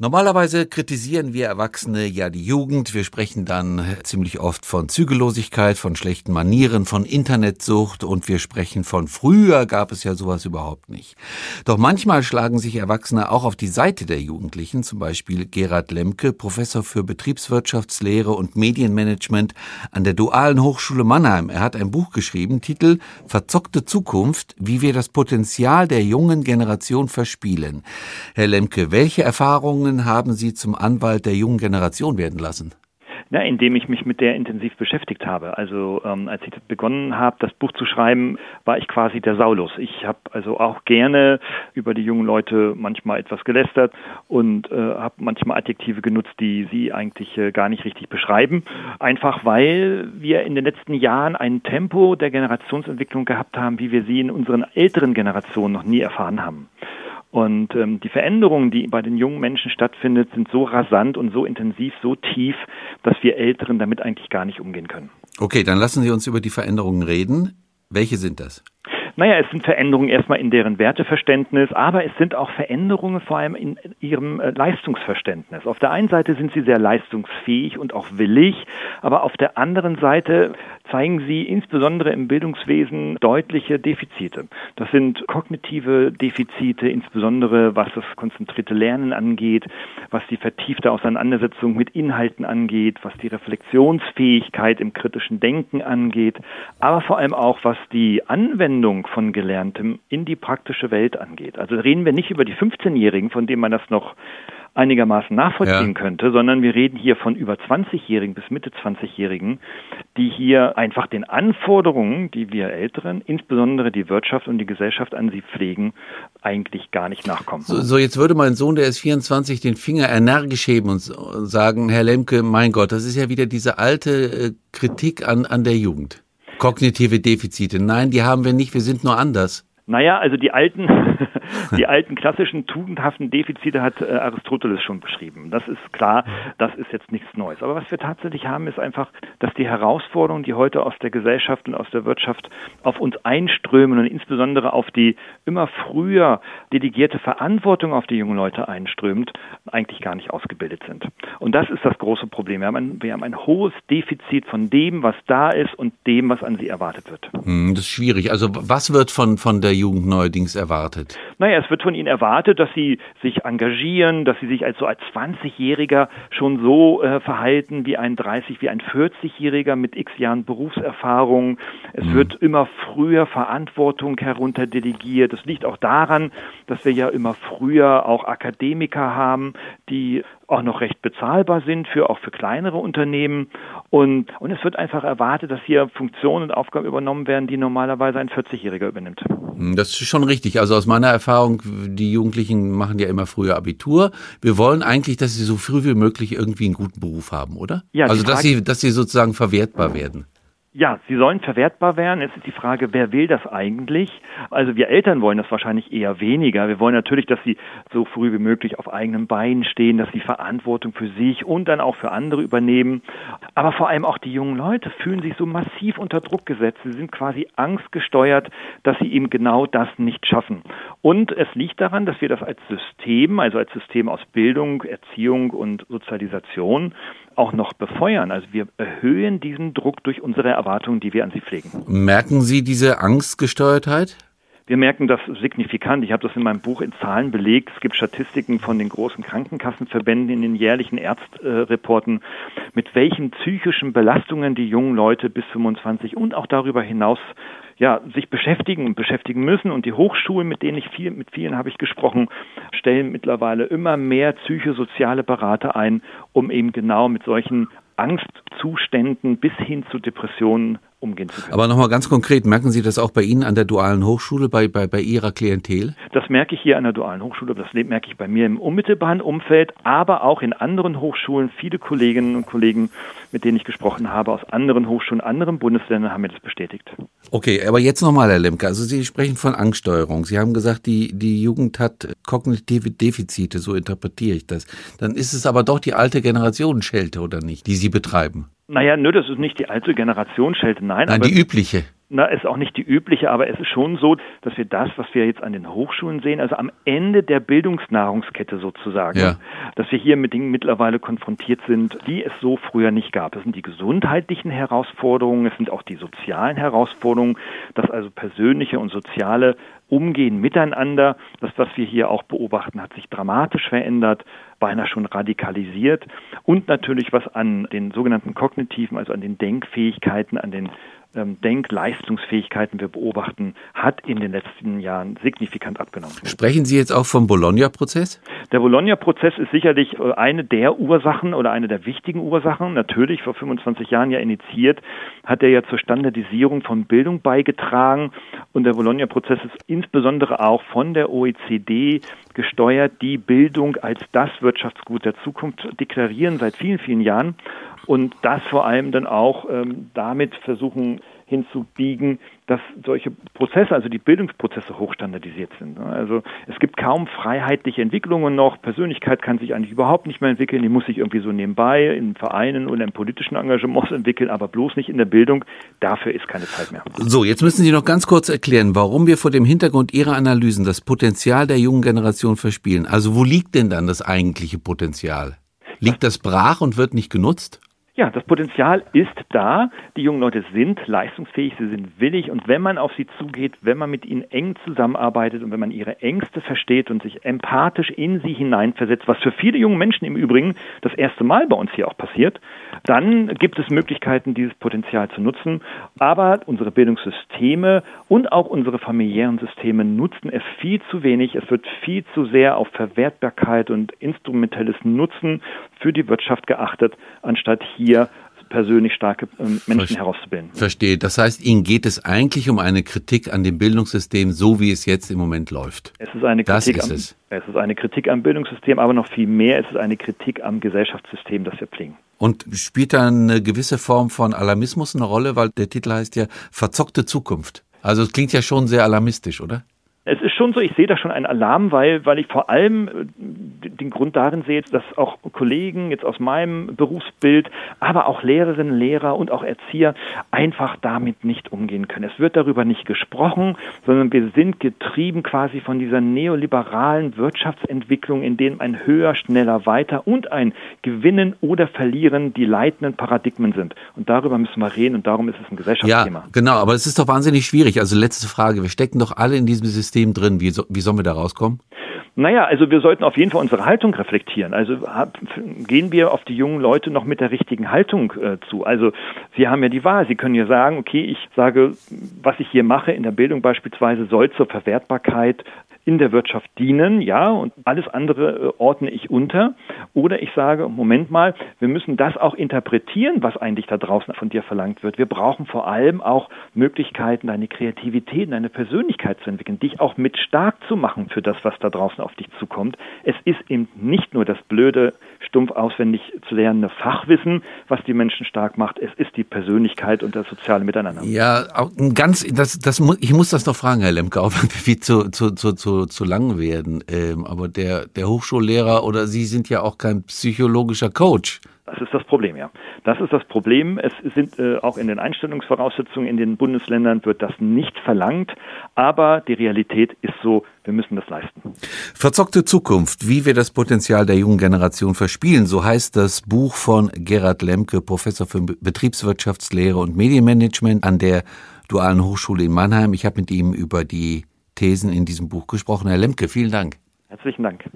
Normalerweise kritisieren wir Erwachsene ja die Jugend. Wir sprechen dann ziemlich oft von Zügellosigkeit, von schlechten Manieren, von Internetsucht und wir sprechen von früher gab es ja sowas überhaupt nicht. Doch manchmal schlagen sich Erwachsene auch auf die Seite der Jugendlichen, zum Beispiel Gerhard Lemke, Professor für Betriebswirtschaftslehre und Medienmanagement an der Dualen Hochschule Mannheim. Er hat ein Buch geschrieben, Titel Verzockte Zukunft, wie wir das Potenzial der jungen Generation verspielen. Herr Lemke, welche Erfahrungen Erfahrungen haben Sie zum Anwalt der jungen Generation werden lassen? Na, indem ich mich mit der intensiv beschäftigt habe. Also ähm, als ich begonnen habe, das Buch zu schreiben, war ich quasi der Saulus. Ich habe also auch gerne über die jungen Leute manchmal etwas gelästert und äh, habe manchmal Adjektive genutzt, die sie eigentlich äh, gar nicht richtig beschreiben. Einfach weil wir in den letzten Jahren ein Tempo der Generationsentwicklung gehabt haben, wie wir sie in unseren älteren Generationen noch nie erfahren haben. Und ähm, die Veränderungen, die bei den jungen Menschen stattfindet, sind so rasant und so intensiv, so tief, dass wir Älteren damit eigentlich gar nicht umgehen können. Okay, dann lassen Sie uns über die Veränderungen reden. Welche sind das? Naja, es sind Veränderungen erstmal in deren Werteverständnis, aber es sind auch Veränderungen vor allem in ihrem äh, Leistungsverständnis. Auf der einen Seite sind sie sehr leistungsfähig und auch willig, aber auf der anderen Seite zeigen sie insbesondere im Bildungswesen deutliche Defizite. Das sind kognitive Defizite, insbesondere was das konzentrierte Lernen angeht, was die vertiefte Auseinandersetzung mit Inhalten angeht, was die Reflexionsfähigkeit im kritischen Denken angeht, aber vor allem auch was die Anwendung von Gelerntem in die praktische Welt angeht. Also reden wir nicht über die 15-Jährigen, von denen man das noch einigermaßen nachvollziehen ja. könnte, sondern wir reden hier von über 20-Jährigen bis Mitte 20-Jährigen, die hier einfach den Anforderungen, die wir Älteren, insbesondere die Wirtschaft und die Gesellschaft an sie pflegen, eigentlich gar nicht nachkommen. So, so jetzt würde mein Sohn, der ist 24, den Finger energisch heben und sagen, Herr Lemke, mein Gott, das ist ja wieder diese alte äh, Kritik an, an der Jugend. Kognitive Defizite. Nein, die haben wir nicht, wir sind nur anders. Naja, also die alten, die alten klassischen tugendhaften Defizite hat äh, Aristoteles schon beschrieben. Das ist klar, das ist jetzt nichts Neues. Aber was wir tatsächlich haben, ist einfach, dass die Herausforderungen, die heute aus der Gesellschaft und aus der Wirtschaft auf uns einströmen und insbesondere auf die immer früher delegierte Verantwortung auf die jungen Leute einströmt, eigentlich gar nicht ausgebildet sind. Und das ist das große Problem. Wir haben ein, wir haben ein hohes Defizit von dem, was da ist und dem, was an sie erwartet wird. Hm, das ist schwierig. Also was wird von, von der Jugend neuerdings erwartet? Naja, es wird von ihnen erwartet, dass sie sich engagieren, dass sie sich als so als 20-Jähriger schon so äh, verhalten wie ein 30, wie ein 40-Jähriger mit x Jahren Berufserfahrung. Es mhm. wird immer früher Verantwortung herunterdelegiert. Das liegt auch daran, dass wir ja immer früher auch Akademiker haben, die auch noch recht bezahlbar sind für auch für kleinere Unternehmen und und es wird einfach erwartet, dass hier Funktionen und Aufgaben übernommen werden, die normalerweise ein 40-Jähriger übernimmt. Hm, das ist schon richtig. Also aus meiner Erfahrung, die Jugendlichen machen ja immer früher Abitur. Wir wollen eigentlich, dass sie so früh wie möglich irgendwie einen guten Beruf haben, oder? Ja. Also dass sie dass sie sozusagen verwertbar werden. Ja, sie sollen verwertbar werden. Jetzt ist die Frage, wer will das eigentlich? Also wir Eltern wollen das wahrscheinlich eher weniger. Wir wollen natürlich, dass sie so früh wie möglich auf eigenen Beinen stehen, dass sie Verantwortung für sich und dann auch für andere übernehmen. Aber vor allem auch die jungen Leute fühlen sich so massiv unter Druck gesetzt. Sie sind quasi angstgesteuert, dass sie eben genau das nicht schaffen. Und es liegt daran, dass wir das als System, also als System aus Bildung, Erziehung und Sozialisation auch noch befeuern. Also wir erhöhen diesen Druck durch unsere Erwartungen, die wir an sie pflegen. Merken Sie diese Angstgesteuertheit? Wir merken das signifikant. Ich habe das in meinem Buch in Zahlen belegt. Es gibt Statistiken von den großen Krankenkassenverbänden in den jährlichen Ärztreporten, mit welchen psychischen Belastungen die jungen Leute bis 25 und auch darüber hinaus ja, sich beschäftigen und beschäftigen müssen. Und die Hochschulen, mit denen ich viel, mit vielen habe ich gesprochen, stellen mittlerweile immer mehr psychosoziale Berater ein, um eben genau mit solchen Angstzuständen bis hin zu Depressionen umgehen zu können. Aber nochmal ganz konkret, merken Sie das auch bei Ihnen an der dualen Hochschule, bei, bei, bei Ihrer Klientel? Das merke ich hier an der dualen Hochschule, das merke ich bei mir im unmittelbaren Umfeld, aber auch in anderen Hochschulen. Viele Kolleginnen und Kollegen, mit denen ich gesprochen habe, aus anderen Hochschulen, anderen Bundesländern haben mir das bestätigt. Okay, aber jetzt nochmal, Herr Lemke, also Sie sprechen von Angststeuerung. Sie haben gesagt, die, die Jugend hat kognitive Defizite, so interpretiere ich das. Dann ist es aber doch die alte Generation Schelte, oder nicht, die Sie betreiben? Naja, nö, das ist nicht die alte Generation Schelte, nein. Nein, die übliche. na, ist auch nicht die übliche, aber es ist schon so, dass wir das, was wir jetzt an den Hochschulen sehen, also am Ende der Bildungsnahrungskette sozusagen, ja. dass wir hier mit Dingen mittlerweile konfrontiert sind, die es so früher nicht gab. Das sind die gesundheitlichen Herausforderungen, es sind auch die sozialen Herausforderungen, dass also persönliche und soziale Umgehen miteinander, das, was wir hier auch beobachten, hat sich dramatisch verändert, beinahe schon radikalisiert und natürlich was an den sogenannten kognitiven, also an den Denkfähigkeiten, an den ähm, Denkleistungsfähigkeiten wir beobachten, hat in den letzten Jahren signifikant abgenommen. Sprechen Sie jetzt auch vom Bologna-Prozess? Der Bologna-Prozess ist sicherlich äh, eine der Ursachen oder eine der wichtigen Ursachen. Natürlich vor 25 Jahren ja initiiert, hat er ja zur Standardisierung von Bildung beigetragen. Und der Bologna-Prozess ist insbesondere auch von der OECD gesteuert, die Bildung als das Wirtschaftsgut der Zukunft deklarieren seit vielen, vielen Jahren und das vor allem dann auch ähm, damit versuchen hinzubiegen, dass solche Prozesse, also die Bildungsprozesse hochstandardisiert sind. Also es gibt kaum freiheitliche Entwicklungen noch. Persönlichkeit kann sich eigentlich überhaupt nicht mehr entwickeln. Die muss sich irgendwie so nebenbei in Vereinen oder in politischen Engagements entwickeln, aber bloß nicht in der Bildung. Dafür ist keine Zeit mehr. So, jetzt müssen Sie noch ganz kurz erklären, warum wir vor dem Hintergrund Ihrer Analysen das Potenzial der jungen Generation verspielen. Also wo liegt denn dann das eigentliche Potenzial? Liegt das brach und wird nicht genutzt? Ja, das Potenzial ist da. Die jungen Leute sind leistungsfähig, sie sind willig und wenn man auf sie zugeht, wenn man mit ihnen eng zusammenarbeitet und wenn man ihre Ängste versteht und sich empathisch in sie hineinversetzt, was für viele junge Menschen im Übrigen das erste Mal bei uns hier auch passiert, dann gibt es Möglichkeiten, dieses Potenzial zu nutzen. Aber unsere Bildungssysteme und auch unsere familiären Systeme nutzen es viel zu wenig. Es wird viel zu sehr auf Verwertbarkeit und instrumentelles Nutzen für die Wirtschaft geachtet, anstatt hier persönlich starke ähm, Menschen herauszubilden. Verstehe. Das heißt, Ihnen geht es eigentlich um eine Kritik an dem Bildungssystem, so wie es jetzt im Moment läuft. Es ist eine Kritik, das ist am, es. es ist eine Kritik am Bildungssystem, aber noch viel mehr, es ist eine Kritik am Gesellschaftssystem, das wir pflegen. Und spielt da eine gewisse Form von Alarmismus eine Rolle, weil der Titel heißt ja Verzockte Zukunft. Also es klingt ja schon sehr alarmistisch, oder? Es ist schon so, ich sehe da schon einen Alarm, weil, weil ich vor allem äh, den Grund darin sehe, dass auch Kollegen jetzt aus meinem Berufsbild, aber auch Lehrerinnen, Lehrer und auch Erzieher einfach damit nicht umgehen können. Es wird darüber nicht gesprochen, sondern wir sind getrieben quasi von dieser neoliberalen Wirtschaftsentwicklung, in dem ein höher, schneller, weiter und ein Gewinnen oder Verlieren die leitenden Paradigmen sind. Und darüber müssen wir reden und darum ist es ein Gesellschaftsthema. Ja, genau, aber es ist doch wahnsinnig schwierig. Also letzte Frage, wir stecken doch alle in diesem System System drin. Wie, so, wie sollen wir da rauskommen? Naja, also wir sollten auf jeden Fall unsere Haltung reflektieren. Also gehen wir auf die jungen Leute noch mit der richtigen Haltung äh, zu. Also Sie haben ja die Wahl. Sie können ja sagen, okay, ich sage, was ich hier mache in der Bildung beispielsweise soll zur Verwertbarkeit in der Wirtschaft dienen, ja, und alles andere äh, ordne ich unter. Oder ich sage, Moment mal, wir müssen das auch interpretieren, was eigentlich da draußen von dir verlangt wird. Wir brauchen vor allem auch Möglichkeiten, deine Kreativität, deine Persönlichkeit zu entwickeln, dich auch mit stark zu machen für das, was da draußen auf dich zukommt. Es ist eben nicht nur das blöde, stumpf auswendig zu lernende Fachwissen, was die Menschen stark macht. Es ist die Persönlichkeit und das soziale Miteinander. Ja, ganz, das, das, ich muss das noch fragen, Herr Lemke, auch wie zu, zu, zu, zu zu, lang werden. Ähm, aber der, der Hochschullehrer oder Sie sind ja auch kein psychologischer Coach. Das ist das Problem, ja. Das ist das Problem. Es sind äh, auch in den Einstellungsvoraussetzungen in den Bundesländern wird das nicht verlangt, aber die Realität ist so, wir müssen das leisten. Verzockte Zukunft, wie wir das Potenzial der jungen Generation verspielen, so heißt das Buch von Gerhard Lemke, Professor für Betriebswirtschaftslehre und Medienmanagement an der Dualen Hochschule in Mannheim. Ich habe mit ihm über die Thesen in diesem Buch gesprochen. Herr Lemke, vielen Dank. Herzlichen Dank.